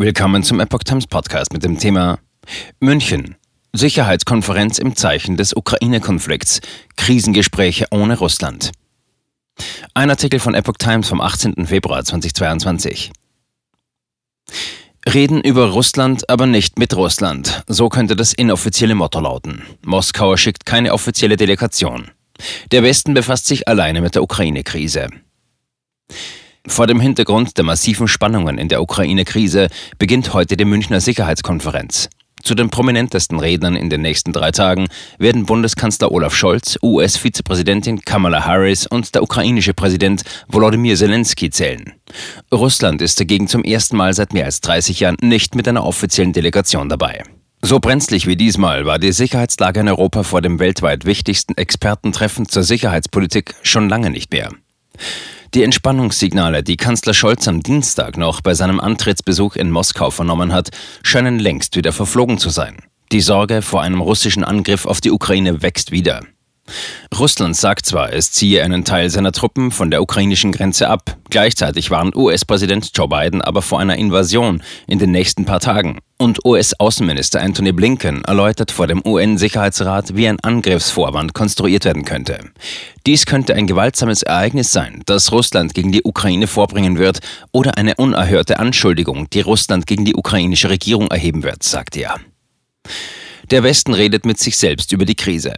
Willkommen zum Epoch Times Podcast mit dem Thema München. Sicherheitskonferenz im Zeichen des Ukraine-Konflikts. Krisengespräche ohne Russland. Ein Artikel von Epoch Times vom 18. Februar 2022. Reden über Russland, aber nicht mit Russland. So könnte das inoffizielle Motto lauten. Moskau schickt keine offizielle Delegation. Der Westen befasst sich alleine mit der Ukraine-Krise. Vor dem Hintergrund der massiven Spannungen in der Ukraine-Krise beginnt heute die Münchner Sicherheitskonferenz. Zu den prominentesten Rednern in den nächsten drei Tagen werden Bundeskanzler Olaf Scholz, US-Vizepräsidentin Kamala Harris und der ukrainische Präsident Volodymyr Zelensky zählen. Russland ist dagegen zum ersten Mal seit mehr als 30 Jahren nicht mit einer offiziellen Delegation dabei. So brenzlig wie diesmal war die Sicherheitslage in Europa vor dem weltweit wichtigsten Expertentreffen zur Sicherheitspolitik schon lange nicht mehr. Die Entspannungssignale, die Kanzler Scholz am Dienstag noch bei seinem Antrittsbesuch in Moskau vernommen hat, scheinen längst wieder verflogen zu sein. Die Sorge vor einem russischen Angriff auf die Ukraine wächst wieder. Russland sagt zwar, es ziehe einen Teil seiner Truppen von der ukrainischen Grenze ab. Gleichzeitig warnt US-Präsident Joe Biden aber vor einer Invasion in den nächsten paar Tagen. Und US-Außenminister Anthony Blinken erläutert vor dem UN-Sicherheitsrat, wie ein Angriffsvorwand konstruiert werden könnte. Dies könnte ein gewaltsames Ereignis sein, das Russland gegen die Ukraine vorbringen wird, oder eine unerhörte Anschuldigung, die Russland gegen die ukrainische Regierung erheben wird, sagt er. Der Westen redet mit sich selbst über die Krise.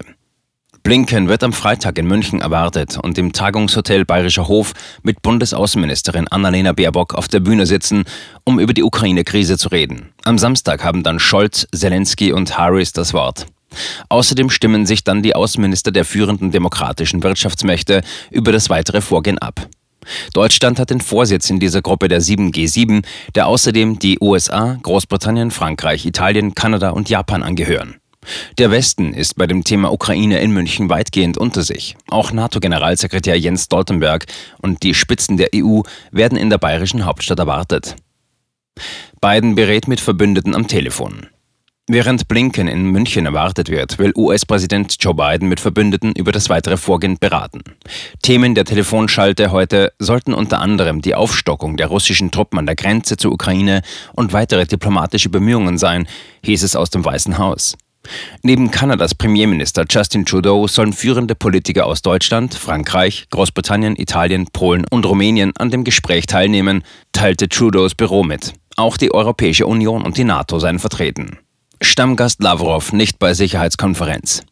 Blinken wird am Freitag in München erwartet und im Tagungshotel Bayerischer Hof mit Bundesaußenministerin Annalena Baerbock auf der Bühne sitzen, um über die Ukraine-Krise zu reden. Am Samstag haben dann Scholz, Zelensky und Harris das Wort. Außerdem stimmen sich dann die Außenminister der führenden demokratischen Wirtschaftsmächte über das weitere Vorgehen ab. Deutschland hat den Vorsitz in dieser Gruppe der 7G7, der außerdem die USA, Großbritannien, Frankreich, Italien, Kanada und Japan angehören. Der Westen ist bei dem Thema Ukraine in München weitgehend unter sich. Auch NATO-Generalsekretär Jens Stoltenberg und die Spitzen der EU werden in der bayerischen Hauptstadt erwartet. Biden berät mit Verbündeten am Telefon. Während Blinken in München erwartet wird, will US-Präsident Joe Biden mit Verbündeten über das weitere Vorgehen beraten. Themen der Telefonschalte heute sollten unter anderem die Aufstockung der russischen Truppen an der Grenze zur Ukraine und weitere diplomatische Bemühungen sein, hieß es aus dem Weißen Haus. Neben Kanadas Premierminister Justin Trudeau sollen führende Politiker aus Deutschland, Frankreich, Großbritannien, Italien, Polen und Rumänien an dem Gespräch teilnehmen, teilte Trudeaus Büro mit. Auch die Europäische Union und die NATO seien vertreten. Stammgast Lavrov nicht bei Sicherheitskonferenz.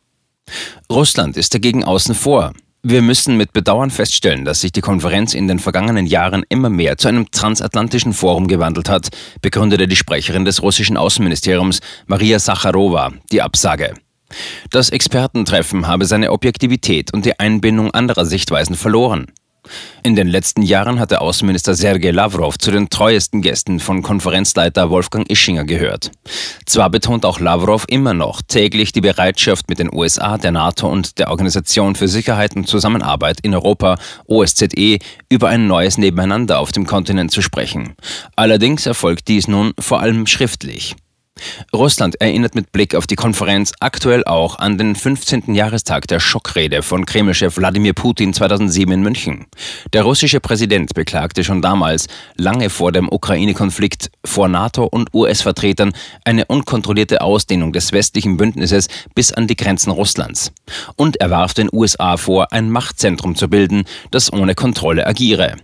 Russland ist dagegen außen vor. Wir müssen mit Bedauern feststellen, dass sich die Konferenz in den vergangenen Jahren immer mehr zu einem transatlantischen Forum gewandelt hat, begründete die Sprecherin des russischen Außenministeriums Maria Sacharowa die Absage. Das Expertentreffen habe seine Objektivität und die Einbindung anderer Sichtweisen verloren. In den letzten Jahren hatte Außenminister Sergei Lavrov zu den treuesten Gästen von Konferenzleiter Wolfgang Ischinger gehört. Zwar betont auch Lavrov immer noch täglich die Bereitschaft mit den USA, der NATO und der Organisation für Sicherheit und Zusammenarbeit in Europa, OSZE, über ein neues Nebeneinander auf dem Kontinent zu sprechen. Allerdings erfolgt dies nun vor allem schriftlich. Russland erinnert mit Blick auf die Konferenz aktuell auch an den 15. Jahrestag der Schockrede von Kremlchef Wladimir Putin 2007 in München. Der russische Präsident beklagte schon damals, lange vor dem Ukraine-Konflikt, vor NATO- und US-Vertretern eine unkontrollierte Ausdehnung des westlichen Bündnisses bis an die Grenzen Russlands. Und er warf den USA vor, ein Machtzentrum zu bilden, das ohne Kontrolle agiere.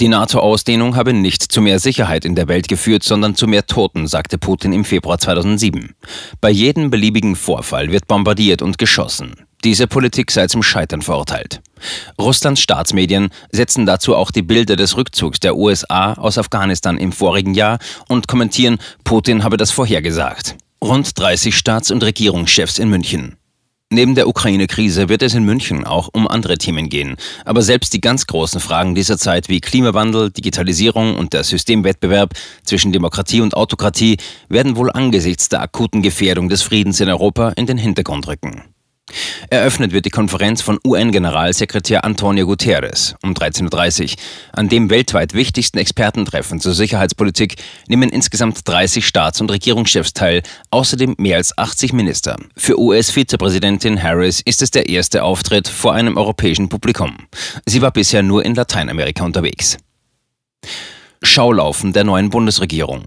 Die NATO-Ausdehnung habe nicht zu mehr Sicherheit in der Welt geführt, sondern zu mehr Toten, sagte Putin im Februar 2007. Bei jedem beliebigen Vorfall wird bombardiert und geschossen. Diese Politik sei zum Scheitern verurteilt. Russlands Staatsmedien setzen dazu auch die Bilder des Rückzugs der USA aus Afghanistan im vorigen Jahr und kommentieren, Putin habe das vorhergesagt. Rund 30 Staats- und Regierungschefs in München. Neben der Ukraine-Krise wird es in München auch um andere Themen gehen. Aber selbst die ganz großen Fragen dieser Zeit wie Klimawandel, Digitalisierung und der Systemwettbewerb zwischen Demokratie und Autokratie werden wohl angesichts der akuten Gefährdung des Friedens in Europa in den Hintergrund rücken. Eröffnet wird die Konferenz von UN-Generalsekretär Antonio Guterres um 13.30 Uhr. An dem weltweit wichtigsten Expertentreffen zur Sicherheitspolitik nehmen insgesamt 30 Staats- und Regierungschefs teil, außerdem mehr als 80 Minister. Für US-Vizepräsidentin Harris ist es der erste Auftritt vor einem europäischen Publikum. Sie war bisher nur in Lateinamerika unterwegs. Schaulaufen der neuen Bundesregierung.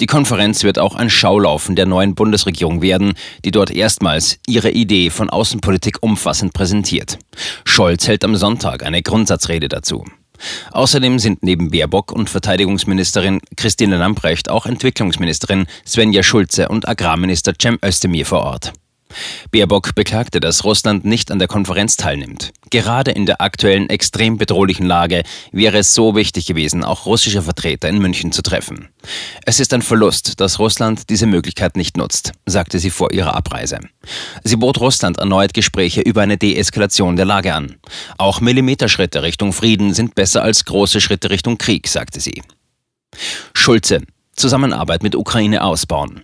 Die Konferenz wird auch ein Schaulaufen der neuen Bundesregierung werden, die dort erstmals ihre Idee von Außenpolitik umfassend präsentiert. Scholz hält am Sonntag eine Grundsatzrede dazu. Außerdem sind neben Baerbock und Verteidigungsministerin Christine Lamprecht auch Entwicklungsministerin Svenja Schulze und Agrarminister Cem Özdemir vor Ort. Baerbock beklagte, dass Russland nicht an der Konferenz teilnimmt. Gerade in der aktuellen extrem bedrohlichen Lage wäre es so wichtig gewesen, auch russische Vertreter in München zu treffen. Es ist ein Verlust, dass Russland diese Möglichkeit nicht nutzt, sagte sie vor ihrer Abreise. Sie bot Russland erneut Gespräche über eine Deeskalation der Lage an. Auch Millimeterschritte Richtung Frieden sind besser als große Schritte Richtung Krieg, sagte sie. Schulze. Zusammenarbeit mit Ukraine ausbauen.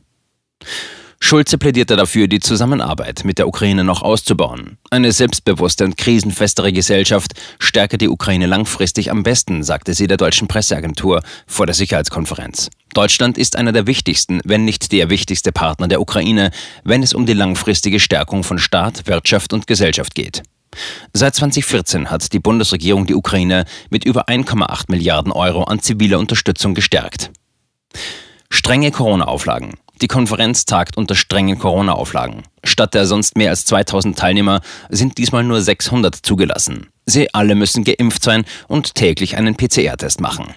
Schulze plädierte dafür, die Zusammenarbeit mit der Ukraine noch auszubauen. Eine selbstbewusste und krisenfestere Gesellschaft stärke die Ukraine langfristig am besten, sagte sie der deutschen Presseagentur vor der Sicherheitskonferenz. Deutschland ist einer der wichtigsten, wenn nicht der wichtigste Partner der Ukraine, wenn es um die langfristige Stärkung von Staat, Wirtschaft und Gesellschaft geht. Seit 2014 hat die Bundesregierung die Ukraine mit über 1,8 Milliarden Euro an ziviler Unterstützung gestärkt. Strenge Corona-Auflagen. Die Konferenz tagt unter strengen Corona-Auflagen. Statt der sonst mehr als 2000 Teilnehmer sind diesmal nur 600 zugelassen. Sie alle müssen geimpft sein und täglich einen PCR-Test machen.